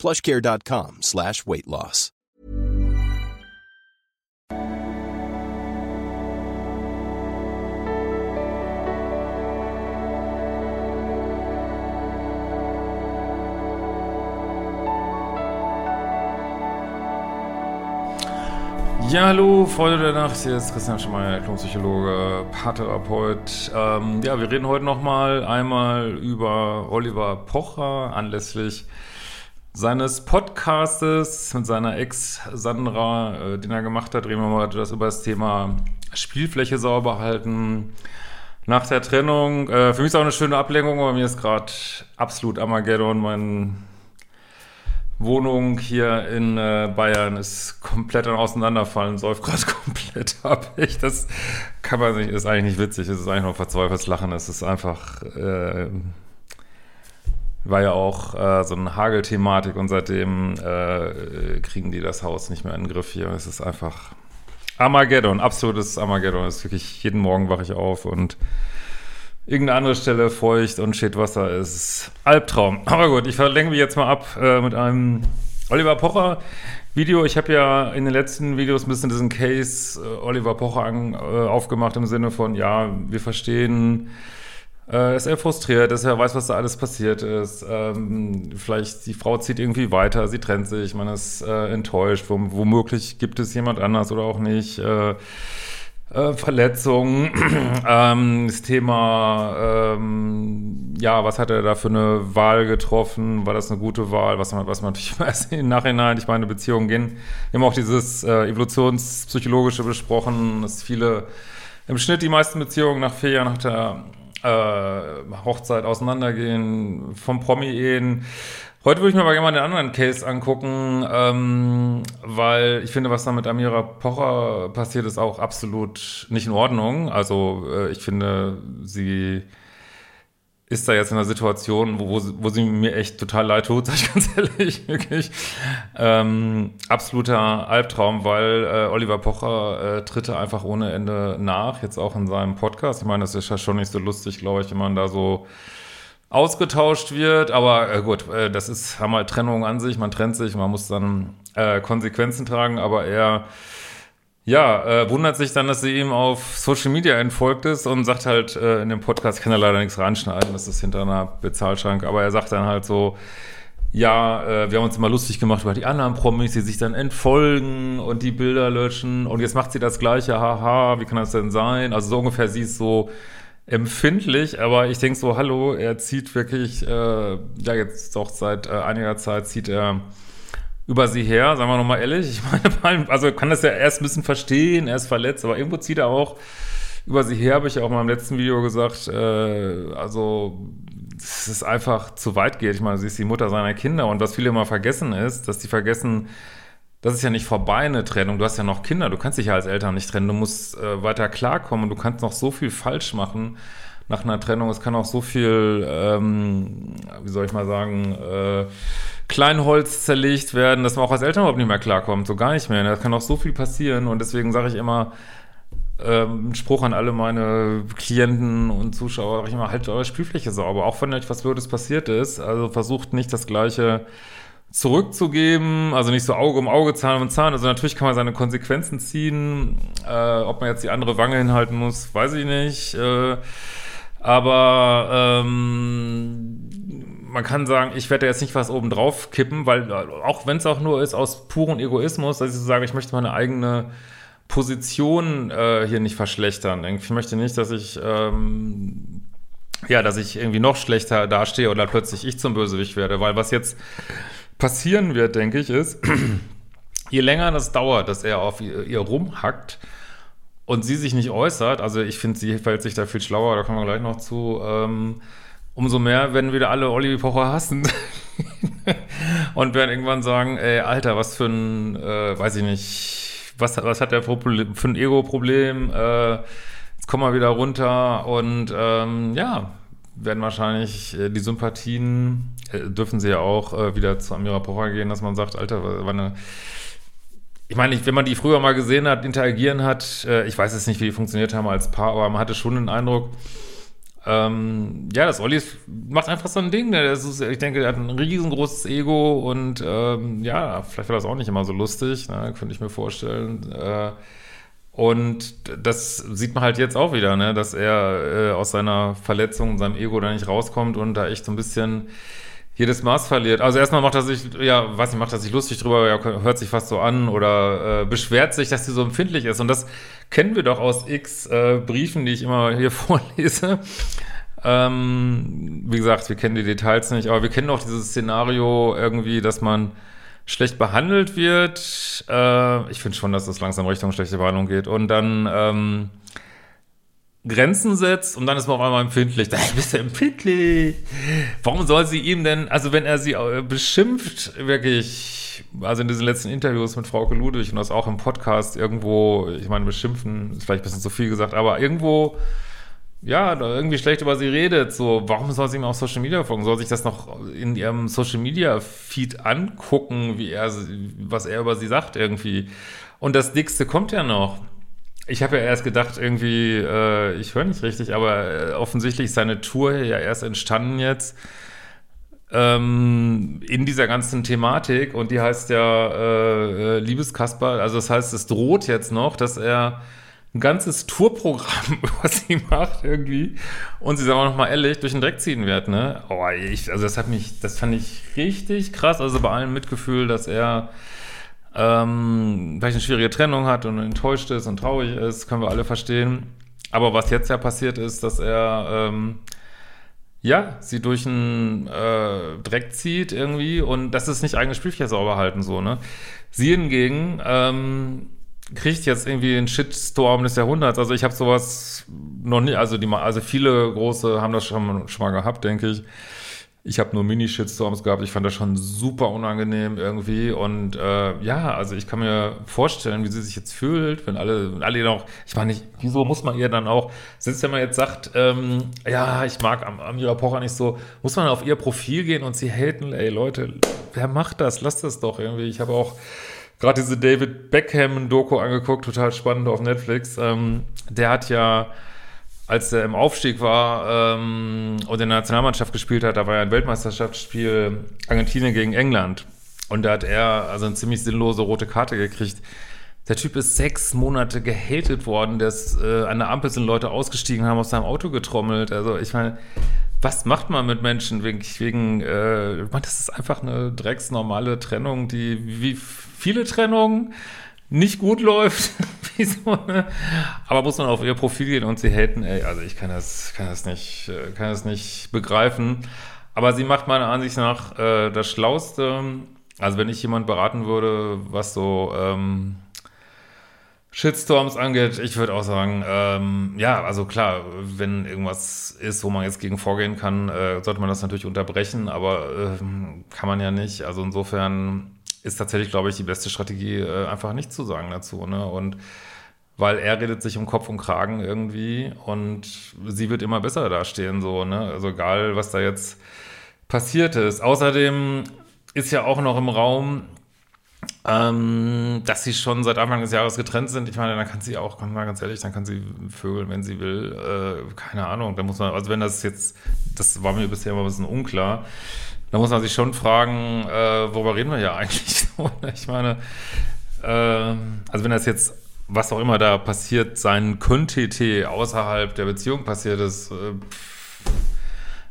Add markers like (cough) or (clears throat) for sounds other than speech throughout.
plushcare.com slash weight loss. Ja, hallo, Freunde der Nacht, hier ist Christian Schmeier, Klonpsychologe, Paartherapeut. Ähm, ja, wir reden heute nochmal einmal über Oliver Pocher anlässlich seines Podcastes mit seiner Ex Sandra, äh, den er gemacht hat, reden wir mal das über das Thema Spielfläche sauber halten nach der Trennung. Äh, für mich ist auch eine schöne Ablenkung, aber mir ist gerade absolut Armageddon. Meine Wohnung hier in äh, Bayern ist komplett am Auseinanderfallen, säuft gerade (laughs) komplett ab. Ich, das kann man nicht, ist eigentlich nicht witzig, es ist eigentlich nur verzweifeltes Lachen. Es ist einfach, äh, war ja auch äh, so eine Hagelthematik und seitdem äh, kriegen die das Haus nicht mehr in den Griff hier. Es ist einfach Armageddon, absolutes Armageddon. Es ist wirklich, jeden Morgen wache ich auf und irgendeine andere Stelle feucht und steht Wasser ist Albtraum. Aber gut, ich verlenke mich jetzt mal ab äh, mit einem Oliver Pocher Video. Ich habe ja in den letzten Videos ein bisschen diesen Case äh, Oliver Pocher an, äh, aufgemacht im Sinne von, ja, wir verstehen äh, ist er frustriert, dass er weiß, was da alles passiert ist. Ähm, vielleicht die Frau zieht irgendwie weiter, sie trennt sich, man ist äh, enttäuscht. womöglich gibt es jemand anders oder auch nicht. Äh, äh, Verletzungen, (clears throat) ähm, das Thema, ähm, ja, was hat er da für eine Wahl getroffen? War das eine gute Wahl? Was man, was man (laughs) natürlich weiß im Nachhinein, ich meine, Beziehungen gehen. Wir haben auch dieses äh, evolutionspsychologische besprochen, dass viele im Schnitt die meisten Beziehungen nach vier Jahren der äh, Hochzeit auseinandergehen, vom Promi-Ehen. Heute würde ich mir aber gerne mal den anderen Case angucken, ähm, weil ich finde, was da mit Amira Pocher passiert, ist auch absolut nicht in Ordnung. Also äh, ich finde, sie ist da jetzt in einer Situation, wo, wo, wo sie mir echt total leid tut, (laughs) sag ich ganz ehrlich, wirklich. Ähm, absoluter Albtraum, weil äh, Oliver Pocher äh, tritt einfach ohne Ende nach, jetzt auch in seinem Podcast. Ich meine, das ist ja schon nicht so lustig, glaube ich, wenn man da so ausgetauscht wird, aber äh, gut, äh, das ist haben halt Trennung an sich, man trennt sich, man muss dann äh, Konsequenzen tragen, aber er ja, äh, wundert sich dann, dass sie ihm auf Social Media entfolgt ist und sagt halt äh, in dem Podcast, kann da leider nichts reinschneiden, das ist hinter einer Bezahlschrank, aber er sagt dann halt so, ja, äh, wir haben uns immer lustig gemacht über die anderen Promis, die sich dann entfolgen und die Bilder löschen und jetzt macht sie das Gleiche, haha, wie kann das denn sein? Also so ungefähr sie ist so empfindlich, aber ich denke so, hallo, er zieht wirklich, äh, ja jetzt doch seit äh, einiger Zeit zieht er über sie her, sagen wir nochmal ehrlich. Ich meine, (laughs) also kann das ja erst ein bisschen verstehen, er ist verletzt, aber irgendwo zieht er auch über sie her, habe ich auch mal im letzten Video gesagt, äh, also es ist einfach zu weit geht. Ich meine, sie ist die Mutter seiner Kinder und was viele immer vergessen ist, dass die vergessen, das ist ja nicht vorbei, eine Trennung. Du hast ja noch Kinder, du kannst dich ja als Eltern nicht trennen. Du musst äh, weiter klarkommen du kannst noch so viel falsch machen nach einer Trennung. Es kann auch so viel, ähm, wie soll ich mal sagen, äh, Kleinholz zerlegt werden, dass man auch als Eltern überhaupt nicht mehr klarkommt. So gar nicht mehr. Da kann auch so viel passieren und deswegen sage ich immer, ähm, Spruch an alle meine Klienten und Zuschauer, sag ich immer, halt eure Spielfläche sauber, auch wenn euch was Blödes passiert ist. Also versucht nicht das Gleiche zurückzugeben, also nicht so Auge um Auge, Zahn um Zahn. Also natürlich kann man seine Konsequenzen ziehen. Äh, ob man jetzt die andere Wange hinhalten muss, weiß ich nicht. Äh, aber ähm, man kann sagen, ich werde jetzt nicht was oben drauf kippen, weil auch wenn es auch nur ist aus purem Egoismus, dass ich so sage, ich möchte meine eigene Position äh, hier nicht verschlechtern. Ich möchte nicht, dass ich ähm, ja, dass ich irgendwie noch schlechter dastehe oder plötzlich ich zum Bösewicht werde, weil was jetzt passieren wird, denke ich, ist, (clears throat) je länger das dauert, dass er auf ihr, ihr rumhackt und sie sich nicht äußert, also ich finde, sie verhält sich da viel schlauer, da kommen wir gleich noch zu, ähm, umso mehr werden wieder alle Olli Pocher hassen. (laughs) und werden irgendwann sagen, ey, Alter, was für ein, äh, weiß ich nicht, was, was hat der für ein Ego-Problem? Äh, jetzt komm mal wieder runter und ähm, ja, werden wahrscheinlich äh, die Sympathien, äh, dürfen sie ja auch äh, wieder zu Amira Pocher gehen, dass man sagt, Alter, war eine ich meine, wenn man die früher mal gesehen hat, interagieren hat, äh, ich weiß jetzt nicht, wie die funktioniert haben als Paar, aber man hatte schon den Eindruck, ähm, ja, das Olli macht einfach so ein Ding. Ne? Ist, ich denke, er hat ein riesengroßes Ego und ähm, ja, vielleicht war das auch nicht immer so lustig, ne? könnte ich mir vorstellen. Äh, und das sieht man halt jetzt auch wieder, ne? dass er äh, aus seiner Verletzung, seinem Ego da nicht rauskommt und da echt so ein bisschen jedes Maß verliert. Also erstmal macht er sich, ja, weiß nicht, macht er sich lustig drüber, ja, hört sich fast so an oder äh, beschwert sich, dass sie so empfindlich ist. Und das kennen wir doch aus x äh, Briefen, die ich immer hier (laughs) vorlese. Ähm, wie gesagt, wir kennen die Details nicht, aber wir kennen auch dieses Szenario irgendwie, dass man schlecht behandelt wird. Äh, ich finde schon, dass das langsam Richtung schlechte Behandlung geht. Und dann ähm, Grenzen setzt und dann ist man auf einmal empfindlich. Da bist du empfindlich. Warum soll sie ihm denn, also wenn er sie äh, beschimpft, wirklich, also in diesen letzten Interviews mit Frau Ludwig und das auch im Podcast irgendwo, ich meine, beschimpfen ist vielleicht ein bisschen zu viel gesagt, aber irgendwo, ja, irgendwie schlecht über sie redet, so, warum soll sie ihm auf Social Media folgen? Soll sich das noch in ihrem Social Media Feed angucken, wie er, was er über sie sagt irgendwie? Und das Dickste kommt ja noch ich habe ja erst gedacht, irgendwie, äh, ich höre nicht richtig, aber äh, offensichtlich ist seine Tour ja erst entstanden jetzt ähm, in dieser ganzen Thematik und die heißt ja äh, äh Liebeskasper. Also das heißt, es droht jetzt noch, dass er ein ganzes Tourprogramm (laughs) über sie macht irgendwie und sie, sagen wir noch mal ehrlich, durch den Dreck ziehen wird, ne? Oh, ich, also das hat mich, das fand ich richtig krass, also bei allem Mitgefühl, dass er ähm, vielleicht eine schwierige Trennung hat und enttäuscht ist und traurig ist, können wir alle verstehen. Aber was jetzt ja passiert ist, dass er ähm, ja sie durch einen äh, Dreck zieht irgendwie und das ist nicht eigenes Spielfeld sauber halten so ne. Sie hingegen ähm, kriegt jetzt irgendwie den Shitstorm des Jahrhunderts. Also ich habe sowas noch nie, also die also viele große haben das schon, schon mal gehabt, denke ich. Ich habe nur Mini-Shitstorms gehabt. Ich fand das schon super unangenehm irgendwie. Und äh, ja, also ich kann mir vorstellen, wie sie sich jetzt fühlt, wenn alle, alle noch, ich meine nicht, wieso muss man ihr dann auch, selbst wenn man jetzt sagt, ähm, ja, ich mag Am Amira Pocher nicht so, muss man auf ihr Profil gehen und sie haten, ey Leute, wer macht das? Lasst das doch irgendwie. Ich habe auch gerade diese David Beckham-Doku angeguckt, total spannend auf Netflix. Ähm, der hat ja als er im Aufstieg war ähm, und in der Nationalmannschaft gespielt hat, da war ja ein Weltmeisterschaftsspiel Argentinien gegen England. Und da hat er also eine ziemlich sinnlose rote Karte gekriegt. Der Typ ist sechs Monate gehatet worden, ist, äh, an der Ampel sind Leute ausgestiegen, haben aus seinem Auto getrommelt. Also ich meine, was macht man mit Menschen wegen, wegen äh, das ist einfach eine drecksnormale Trennung, die wie viele Trennungen nicht gut läuft. (laughs) so, ne? Aber muss man auf ihr Profil gehen und sie haten, ey, also ich kann das, kann das nicht, äh, kann das nicht begreifen. Aber sie macht meiner Ansicht nach äh, das Schlauste. Also wenn ich jemand beraten würde, was so ähm, Shitstorms angeht, ich würde auch sagen, ähm, ja, also klar, wenn irgendwas ist, wo man jetzt gegen vorgehen kann, äh, sollte man das natürlich unterbrechen, aber äh, kann man ja nicht. Also insofern ist tatsächlich, glaube ich, die beste Strategie, äh, einfach nichts zu sagen dazu. Ne? Und weil er redet sich um Kopf und Kragen irgendwie und sie wird immer besser dastehen, so, ne? Also egal, was da jetzt passiert ist. Außerdem ist ja auch noch im Raum, ähm, dass sie schon seit Anfang des Jahres getrennt sind. Ich meine, dann kann sie auch, mal ganz ehrlich, dann kann sie vögeln, wenn sie will. Äh, keine Ahnung. Da muss man, also wenn das jetzt, das war mir bisher immer ein bisschen unklar. Da muss man sich schon fragen, äh, worüber reden wir ja (laughs) eigentlich? Ich meine, äh, also wenn das jetzt, was auch immer da passiert sein könnte, außerhalb der Beziehung passiert ist, äh,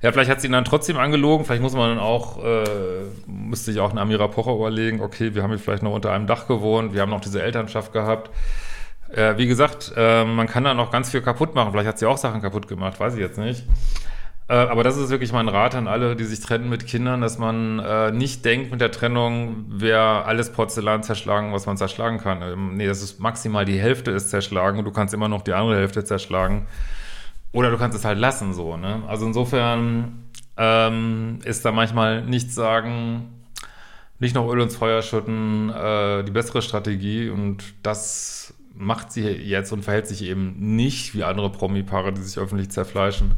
ja, vielleicht hat sie ihn dann trotzdem angelogen. Vielleicht muss man dann auch, äh, müsste ich auch eine Amira Pocher überlegen, okay, wir haben hier vielleicht noch unter einem Dach gewohnt, wir haben noch diese Elternschaft gehabt. Äh, wie gesagt, äh, man kann da noch ganz viel kaputt machen. Vielleicht hat sie auch Sachen kaputt gemacht, weiß ich jetzt nicht. Äh, aber das ist wirklich mein Rat an alle, die sich trennen mit Kindern, dass man äh, nicht denkt, mit der Trennung wäre alles Porzellan zerschlagen, was man zerschlagen kann. Ähm, nee, das ist maximal die Hälfte ist zerschlagen und du kannst immer noch die andere Hälfte zerschlagen. Oder du kannst es halt lassen, so, ne? Also insofern, ähm, ist da manchmal nichts sagen, nicht noch Öl ins Feuer schütten, äh, die bessere Strategie und das macht sie jetzt und verhält sich eben nicht wie andere Promi-Paare, die sich öffentlich zerfleischen.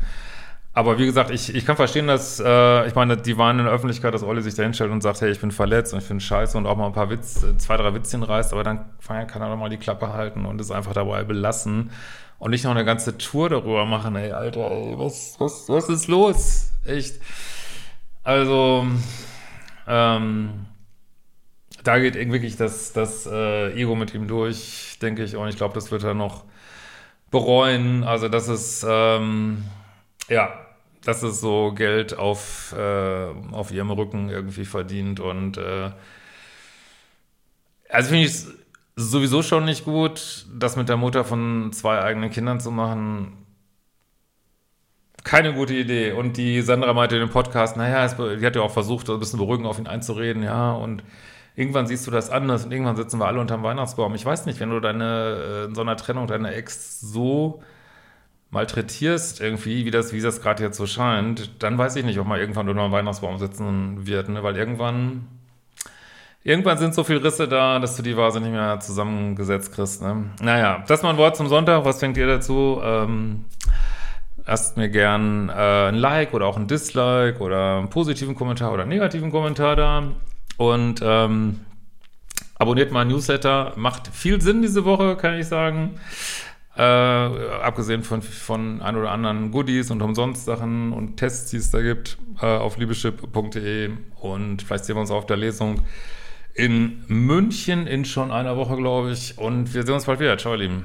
Aber wie gesagt, ich, ich kann verstehen, dass, äh, ich meine, die waren in der Öffentlichkeit, dass Olli sich da hinstellt und sagt, hey, ich bin verletzt und ich finde scheiße und auch mal ein paar Witz, zwei, drei Witzchen reißt, aber dann kann er doch mal die Klappe halten und es einfach dabei belassen und nicht noch eine ganze Tour darüber machen, ey, Alter, ey, was, was, was ist los? Echt. Also, ähm, da geht wirklich das, das äh, Ego mit ihm durch, denke ich, und ich glaube, das wird er noch bereuen. Also, das ist, ähm, ja, das ist so Geld auf, äh, auf ihrem Rücken irgendwie verdient und äh, also finde ich es sowieso schon nicht gut, das mit der Mutter von zwei eigenen Kindern zu machen. Keine gute Idee. Und die Sandra meinte in dem Podcast, naja, es, die hat ja auch versucht, ein bisschen beruhigend auf ihn einzureden, ja, und irgendwann siehst du das anders und irgendwann sitzen wir alle unterm Weihnachtsbaum. Ich weiß nicht, wenn du deine, äh, in so einer Trennung deine Ex so malträtierst irgendwie, wie das, wie das gerade jetzt so scheint, dann weiß ich nicht, ob man irgendwann unter einem Weihnachtsbaum sitzen wird, ne? weil irgendwann, irgendwann sind so viele Risse da, dass du die Vase nicht mehr zusammengesetzt kriegst. Ne? Naja, das mal ein Wort zum Sonntag. Was denkt ihr dazu? Ähm, lasst mir gern äh, ein Like oder auch ein Dislike oder einen positiven Kommentar oder einen negativen Kommentar da. Und ähm, abonniert meinen Newsletter. Macht viel Sinn diese Woche, kann ich sagen. Äh, abgesehen von, von ein oder anderen Goodies und umsonst Sachen und Tests, die es da gibt, äh, auf liebeschip.de. Und vielleicht sehen wir uns auf der Lesung in München in schon einer Woche, glaube ich. Und wir sehen uns bald wieder. Ciao, ihr Lieben.